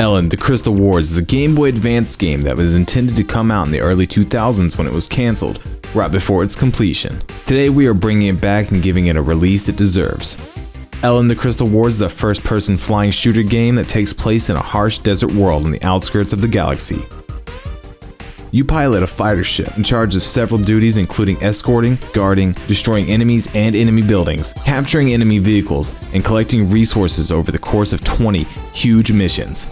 Ellen, The Crystal Wars is a Game Boy Advance game that was intended to come out in the early 2000s when it was cancelled, right before its completion. Today we are bringing it back and giving it a release it deserves. Ellen the Crystal Wars is a first person flying shooter game that takes place in a harsh desert world on the outskirts of the galaxy. You pilot a fighter ship in charge of several duties including escorting, guarding, destroying enemies and enemy buildings, capturing enemy vehicles, and collecting resources over the course of 20 huge missions.